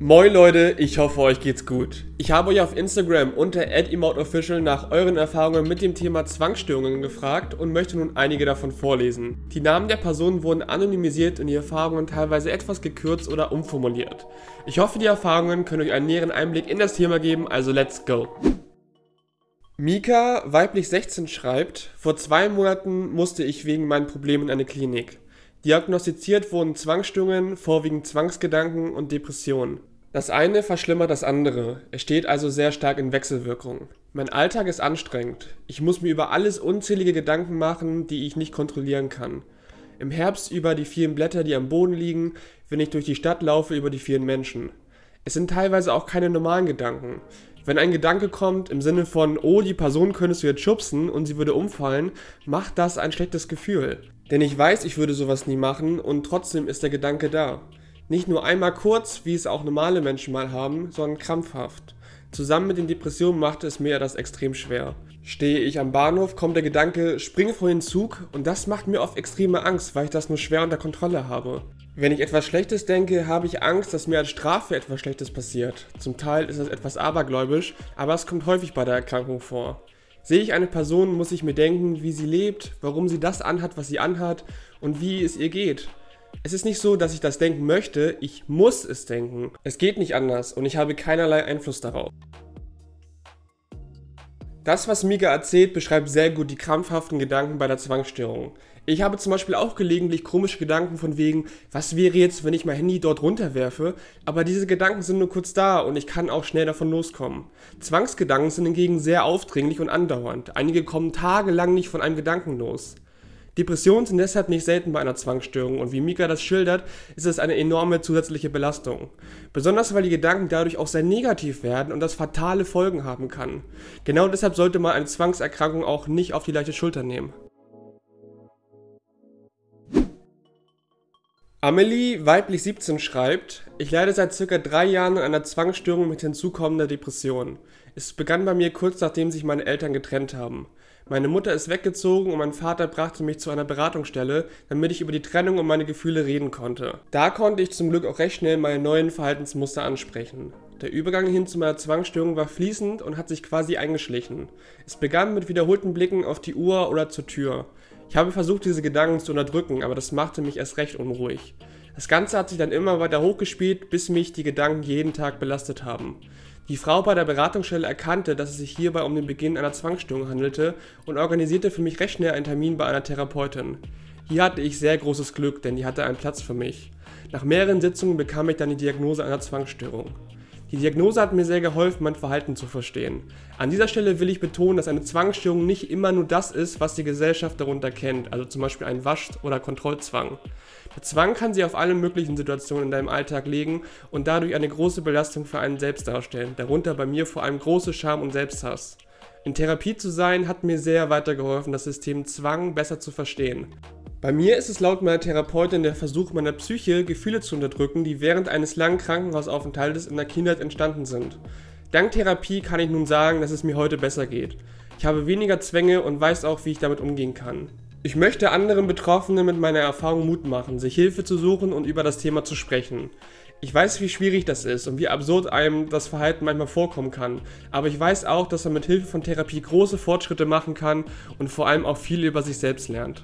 Moin Leute, ich hoffe euch geht's gut. Ich habe euch auf Instagram unter @emoteofficial nach euren Erfahrungen mit dem Thema Zwangsstörungen gefragt und möchte nun einige davon vorlesen. Die Namen der Personen wurden anonymisiert und die Erfahrungen teilweise etwas gekürzt oder umformuliert. Ich hoffe, die Erfahrungen können euch einen näheren Einblick in das Thema geben, also let's go. Mika, weiblich 16, schreibt, vor zwei Monaten musste ich wegen meinen Problemen in eine Klinik. Diagnostiziert wurden Zwangsstörungen, vorwiegend Zwangsgedanken und Depressionen. Das eine verschlimmert das andere. Es steht also sehr stark in Wechselwirkung. Mein Alltag ist anstrengend. Ich muss mir über alles unzählige Gedanken machen, die ich nicht kontrollieren kann. Im Herbst über die vielen Blätter, die am Boden liegen, wenn ich durch die Stadt laufe über die vielen Menschen. Es sind teilweise auch keine normalen Gedanken. Wenn ein Gedanke kommt im Sinne von, oh, die Person könntest du jetzt schubsen und sie würde umfallen, macht das ein schlechtes Gefühl. Denn ich weiß, ich würde sowas nie machen und trotzdem ist der Gedanke da. Nicht nur einmal kurz, wie es auch normale Menschen mal haben, sondern krampfhaft. Zusammen mit den Depressionen machte es mir das extrem schwer. Stehe ich am Bahnhof, kommt der Gedanke, springe vor den Zug und das macht mir oft extreme Angst, weil ich das nur schwer unter Kontrolle habe. Wenn ich etwas Schlechtes denke, habe ich Angst, dass mir als Strafe etwas Schlechtes passiert. Zum Teil ist das etwas abergläubisch, aber es kommt häufig bei der Erkrankung vor. Sehe ich eine Person, muss ich mir denken, wie sie lebt, warum sie das anhat, was sie anhat und wie es ihr geht. Es ist nicht so, dass ich das denken möchte, ich muss es denken. Es geht nicht anders und ich habe keinerlei Einfluss darauf. Das, was Mika erzählt, beschreibt sehr gut die krampfhaften Gedanken bei der Zwangsstörung. Ich habe zum Beispiel auch gelegentlich komische Gedanken von wegen, was wäre jetzt, wenn ich mein Handy dort runterwerfe, aber diese Gedanken sind nur kurz da und ich kann auch schnell davon loskommen. Zwangsgedanken sind hingegen sehr aufdringlich und andauernd. Einige kommen tagelang nicht von einem Gedanken los. Depressionen sind deshalb nicht selten bei einer Zwangsstörung und wie Mika das schildert, ist es eine enorme zusätzliche Belastung. Besonders weil die Gedanken dadurch auch sehr negativ werden und das fatale Folgen haben kann. Genau deshalb sollte man eine Zwangserkrankung auch nicht auf die leichte Schulter nehmen. Amelie, weiblich 17, schreibt, ich leide seit circa drei Jahren an einer Zwangsstörung mit hinzukommender Depression. Es begann bei mir kurz nachdem sich meine Eltern getrennt haben. Meine Mutter ist weggezogen und mein Vater brachte mich zu einer Beratungsstelle, damit ich über die Trennung und meine Gefühle reden konnte. Da konnte ich zum Glück auch recht schnell meine neuen Verhaltensmuster ansprechen. Der Übergang hin zu meiner Zwangsstörung war fließend und hat sich quasi eingeschlichen. Es begann mit wiederholten Blicken auf die Uhr oder zur Tür. Ich habe versucht, diese Gedanken zu unterdrücken, aber das machte mich erst recht unruhig. Das Ganze hat sich dann immer weiter hochgespielt, bis mich die Gedanken jeden Tag belastet haben. Die Frau bei der Beratungsstelle erkannte, dass es sich hierbei um den Beginn einer Zwangsstörung handelte und organisierte für mich recht schnell einen Termin bei einer Therapeutin. Hier hatte ich sehr großes Glück, denn die hatte einen Platz für mich. Nach mehreren Sitzungen bekam ich dann die Diagnose einer Zwangsstörung. Die Diagnose hat mir sehr geholfen, mein Verhalten zu verstehen. An dieser Stelle will ich betonen, dass eine Zwangsstörung nicht immer nur das ist, was die Gesellschaft darunter kennt, also zum Beispiel ein Wasch- oder Kontrollzwang. Der Zwang kann sich auf alle möglichen Situationen in deinem Alltag legen und dadurch eine große Belastung für einen selbst darstellen, darunter bei mir vor allem große Scham und Selbsthass. In Therapie zu sein hat mir sehr weitergeholfen, das System Zwang besser zu verstehen. Bei mir ist es laut meiner Therapeutin der Versuch meiner Psyche, Gefühle zu unterdrücken, die während eines langen Krankenhausaufenthaltes in der Kindheit entstanden sind. Dank Therapie kann ich nun sagen, dass es mir heute besser geht. Ich habe weniger Zwänge und weiß auch, wie ich damit umgehen kann. Ich möchte anderen Betroffenen mit meiner Erfahrung Mut machen, sich Hilfe zu suchen und über das Thema zu sprechen. Ich weiß, wie schwierig das ist und wie absurd einem das Verhalten manchmal vorkommen kann, aber ich weiß auch, dass man mit Hilfe von Therapie große Fortschritte machen kann und vor allem auch viel über sich selbst lernt.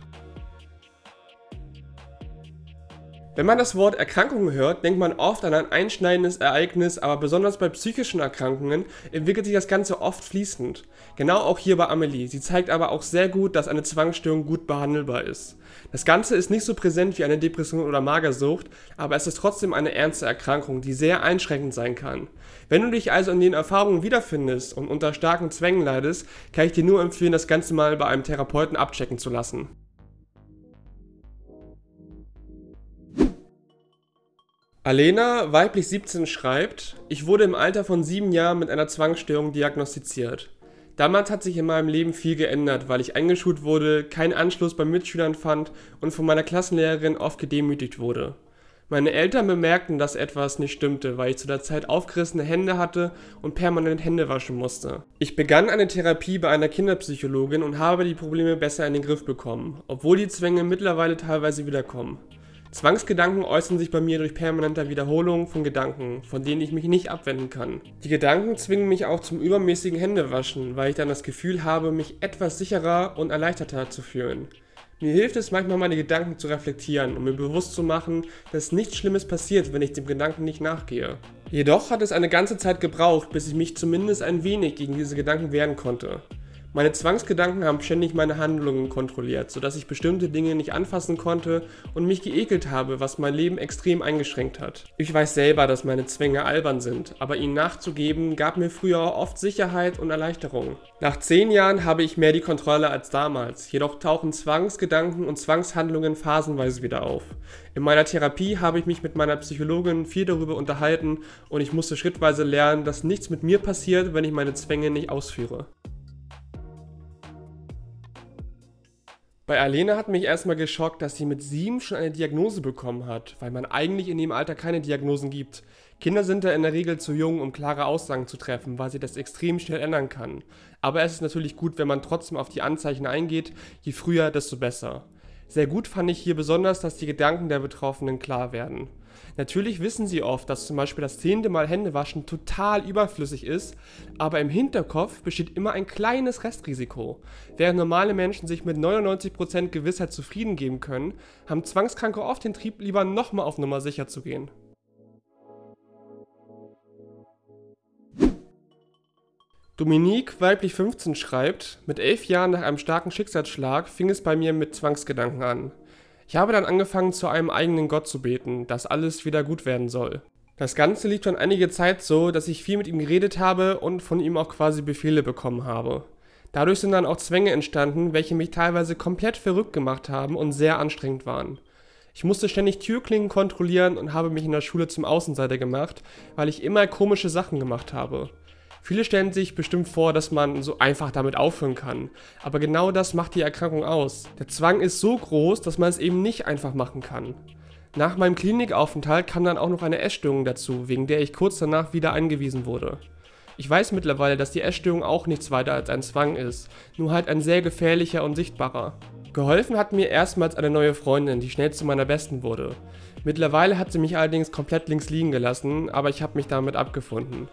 Wenn man das Wort Erkrankung hört, denkt man oft an ein einschneidendes Ereignis, aber besonders bei psychischen Erkrankungen entwickelt sich das Ganze oft fließend. Genau auch hier bei Amelie. Sie zeigt aber auch sehr gut, dass eine Zwangsstörung gut behandelbar ist. Das Ganze ist nicht so präsent wie eine Depression oder Magersucht, aber es ist trotzdem eine ernste Erkrankung, die sehr einschränkend sein kann. Wenn du dich also in den Erfahrungen wiederfindest und unter starken Zwängen leidest, kann ich dir nur empfehlen, das Ganze mal bei einem Therapeuten abchecken zu lassen. Alena, weiblich 17, schreibt, ich wurde im Alter von sieben Jahren mit einer Zwangsstörung diagnostiziert. Damals hat sich in meinem Leben viel geändert, weil ich eingeschult wurde, keinen Anschluss bei Mitschülern fand und von meiner Klassenlehrerin oft gedemütigt wurde. Meine Eltern bemerkten, dass etwas nicht stimmte, weil ich zu der Zeit aufgerissene Hände hatte und permanent Hände waschen musste. Ich begann eine Therapie bei einer Kinderpsychologin und habe die Probleme besser in den Griff bekommen, obwohl die Zwänge mittlerweile teilweise wiederkommen. Zwangsgedanken äußern sich bei mir durch permanente Wiederholung von Gedanken, von denen ich mich nicht abwenden kann. Die Gedanken zwingen mich auch zum übermäßigen Händewaschen, weil ich dann das Gefühl habe, mich etwas sicherer und erleichterter zu fühlen. Mir hilft es manchmal, meine Gedanken zu reflektieren und mir bewusst zu machen, dass nichts Schlimmes passiert, wenn ich dem Gedanken nicht nachgehe. Jedoch hat es eine ganze Zeit gebraucht, bis ich mich zumindest ein wenig gegen diese Gedanken wehren konnte. Meine Zwangsgedanken haben ständig meine Handlungen kontrolliert, sodass ich bestimmte Dinge nicht anfassen konnte und mich geekelt habe, was mein Leben extrem eingeschränkt hat. Ich weiß selber, dass meine Zwänge albern sind, aber ihnen nachzugeben gab mir früher oft Sicherheit und Erleichterung. Nach zehn Jahren habe ich mehr die Kontrolle als damals, jedoch tauchen Zwangsgedanken und Zwangshandlungen phasenweise wieder auf. In meiner Therapie habe ich mich mit meiner Psychologin viel darüber unterhalten und ich musste schrittweise lernen, dass nichts mit mir passiert, wenn ich meine Zwänge nicht ausführe. Bei Alena hat mich erstmal geschockt, dass sie mit sieben schon eine Diagnose bekommen hat, weil man eigentlich in dem Alter keine Diagnosen gibt. Kinder sind da in der Regel zu jung, um klare Aussagen zu treffen, weil sie das extrem schnell ändern kann. Aber es ist natürlich gut, wenn man trotzdem auf die Anzeichen eingeht, je früher, desto besser. Sehr gut fand ich hier besonders, dass die Gedanken der Betroffenen klar werden. Natürlich wissen sie oft, dass zum Beispiel das zehnte Mal Händewaschen total überflüssig ist, aber im Hinterkopf besteht immer ein kleines Restrisiko. Während normale Menschen sich mit 99% Gewissheit zufrieden geben können, haben Zwangskranke oft den Trieb, lieber nochmal auf Nummer sicher zu gehen. Dominique, weiblich 15, schreibt, mit elf Jahren nach einem starken Schicksalsschlag fing es bei mir mit Zwangsgedanken an. Ich habe dann angefangen, zu einem eigenen Gott zu beten, dass alles wieder gut werden soll. Das Ganze lief schon einige Zeit so, dass ich viel mit ihm geredet habe und von ihm auch quasi Befehle bekommen habe. Dadurch sind dann auch Zwänge entstanden, welche mich teilweise komplett verrückt gemacht haben und sehr anstrengend waren. Ich musste ständig Türklingen kontrollieren und habe mich in der Schule zum Außenseiter gemacht, weil ich immer komische Sachen gemacht habe. Viele stellen sich bestimmt vor, dass man so einfach damit aufhören kann. Aber genau das macht die Erkrankung aus. Der Zwang ist so groß, dass man es eben nicht einfach machen kann. Nach meinem Klinikaufenthalt kam dann auch noch eine Essstörung dazu, wegen der ich kurz danach wieder eingewiesen wurde. Ich weiß mittlerweile, dass die Essstörung auch nichts weiter als ein Zwang ist, nur halt ein sehr gefährlicher und sichtbarer. Geholfen hat mir erstmals eine neue Freundin, die schnell zu meiner besten wurde. Mittlerweile hat sie mich allerdings komplett links liegen gelassen, aber ich habe mich damit abgefunden.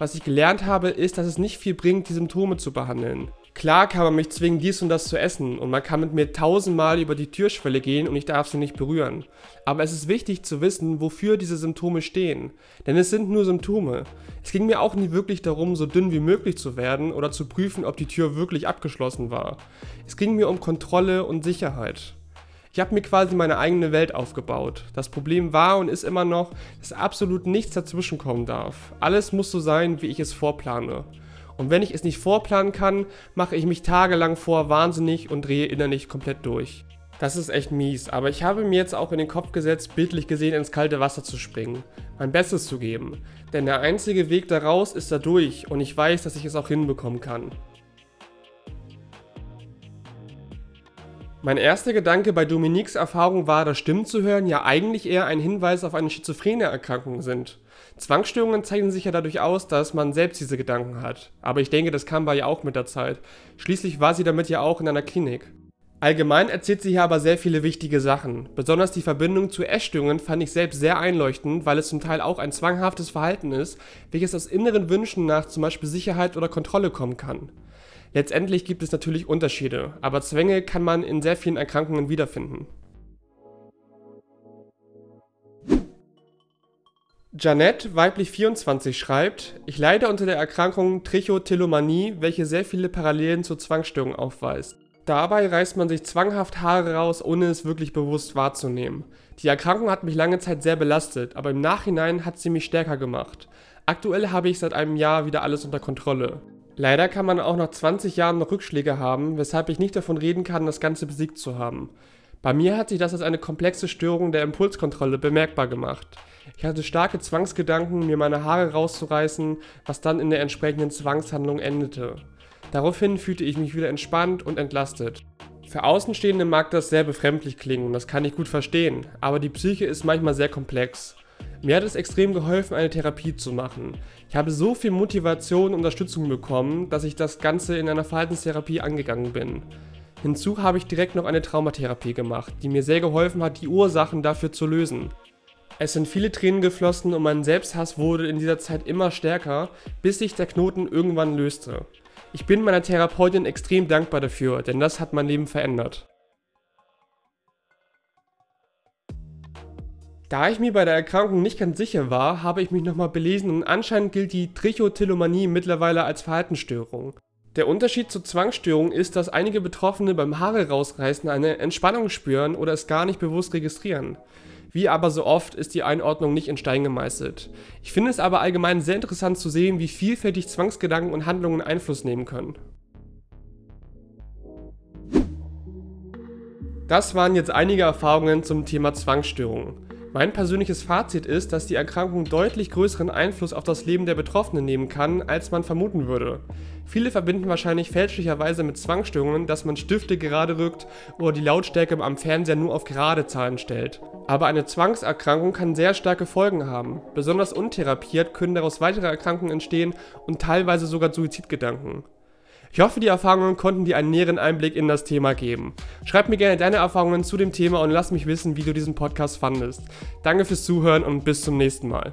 Was ich gelernt habe, ist, dass es nicht viel bringt, die Symptome zu behandeln. Klar kann man mich zwingen, dies und das zu essen und man kann mit mir tausendmal über die Türschwelle gehen und ich darf sie nicht berühren. Aber es ist wichtig zu wissen, wofür diese Symptome stehen. Denn es sind nur Symptome. Es ging mir auch nie wirklich darum, so dünn wie möglich zu werden oder zu prüfen, ob die Tür wirklich abgeschlossen war. Es ging mir um Kontrolle und Sicherheit. Ich habe mir quasi meine eigene Welt aufgebaut. Das Problem war und ist immer noch, dass absolut nichts dazwischenkommen darf. Alles muss so sein, wie ich es vorplane. Und wenn ich es nicht vorplanen kann, mache ich mich tagelang vor wahnsinnig und drehe innerlich komplett durch. Das ist echt mies, aber ich habe mir jetzt auch in den Kopf gesetzt, bildlich gesehen ins kalte Wasser zu springen, mein Bestes zu geben. Denn der einzige Weg daraus ist dadurch und ich weiß, dass ich es auch hinbekommen kann. Mein erster Gedanke bei Dominiques Erfahrung war, dass Stimmen zu hören ja eigentlich eher ein Hinweis auf eine schizophrene Erkrankung sind. Zwangsstörungen zeichnen sich ja dadurch aus, dass man selbst diese Gedanken hat. Aber ich denke, das kam bei ihr auch mit der Zeit. Schließlich war sie damit ja auch in einer Klinik. Allgemein erzählt sie hier aber sehr viele wichtige Sachen. Besonders die Verbindung zu Essstörungen fand ich selbst sehr einleuchtend, weil es zum Teil auch ein zwanghaftes Verhalten ist, welches aus inneren Wünschen nach zum Beispiel Sicherheit oder Kontrolle kommen kann. Letztendlich gibt es natürlich Unterschiede, aber Zwänge kann man in sehr vielen Erkrankungen wiederfinden. Janette, weiblich 24, schreibt, ich leide unter der Erkrankung Trichotillomanie, welche sehr viele Parallelen zur Zwangsstörung aufweist. Dabei reißt man sich zwanghaft Haare raus, ohne es wirklich bewusst wahrzunehmen. Die Erkrankung hat mich lange Zeit sehr belastet, aber im Nachhinein hat sie mich stärker gemacht. Aktuell habe ich seit einem Jahr wieder alles unter Kontrolle. Leider kann man auch nach 20 Jahren noch Rückschläge haben, weshalb ich nicht davon reden kann, das Ganze besiegt zu haben. Bei mir hat sich das als eine komplexe Störung der Impulskontrolle bemerkbar gemacht. Ich hatte starke Zwangsgedanken, mir meine Haare rauszureißen, was dann in der entsprechenden Zwangshandlung endete. Daraufhin fühlte ich mich wieder entspannt und entlastet. Für Außenstehende mag das sehr befremdlich klingen das kann ich gut verstehen, aber die Psyche ist manchmal sehr komplex. Mir hat es extrem geholfen, eine Therapie zu machen. Ich habe so viel Motivation und Unterstützung bekommen, dass ich das Ganze in einer Verhaltenstherapie angegangen bin. Hinzu habe ich direkt noch eine Traumatherapie gemacht, die mir sehr geholfen hat, die Ursachen dafür zu lösen. Es sind viele Tränen geflossen und mein Selbsthass wurde in dieser Zeit immer stärker, bis sich der Knoten irgendwann löste. Ich bin meiner Therapeutin extrem dankbar dafür, denn das hat mein Leben verändert. Da ich mir bei der Erkrankung nicht ganz sicher war, habe ich mich nochmal belesen und anscheinend gilt die Trichotillomanie mittlerweile als Verhaltensstörung. Der Unterschied zur Zwangsstörung ist, dass einige Betroffene beim Haare rausreißen eine Entspannung spüren oder es gar nicht bewusst registrieren. Wie aber so oft ist die Einordnung nicht in Stein gemeißelt. Ich finde es aber allgemein sehr interessant zu sehen, wie vielfältig Zwangsgedanken und Handlungen Einfluss nehmen können. Das waren jetzt einige Erfahrungen zum Thema Zwangsstörungen. Mein persönliches Fazit ist, dass die Erkrankung deutlich größeren Einfluss auf das Leben der Betroffenen nehmen kann, als man vermuten würde. Viele verbinden wahrscheinlich fälschlicherweise mit Zwangsstörungen, dass man Stifte gerade rückt oder die Lautstärke am Fernseher nur auf gerade Zahlen stellt. Aber eine Zwangserkrankung kann sehr starke Folgen haben. Besonders untherapiert können daraus weitere Erkrankungen entstehen und teilweise sogar Suizidgedanken. Ich hoffe, die Erfahrungen konnten dir einen näheren Einblick in das Thema geben. Schreib mir gerne deine Erfahrungen zu dem Thema und lass mich wissen, wie du diesen Podcast fandest. Danke fürs Zuhören und bis zum nächsten Mal.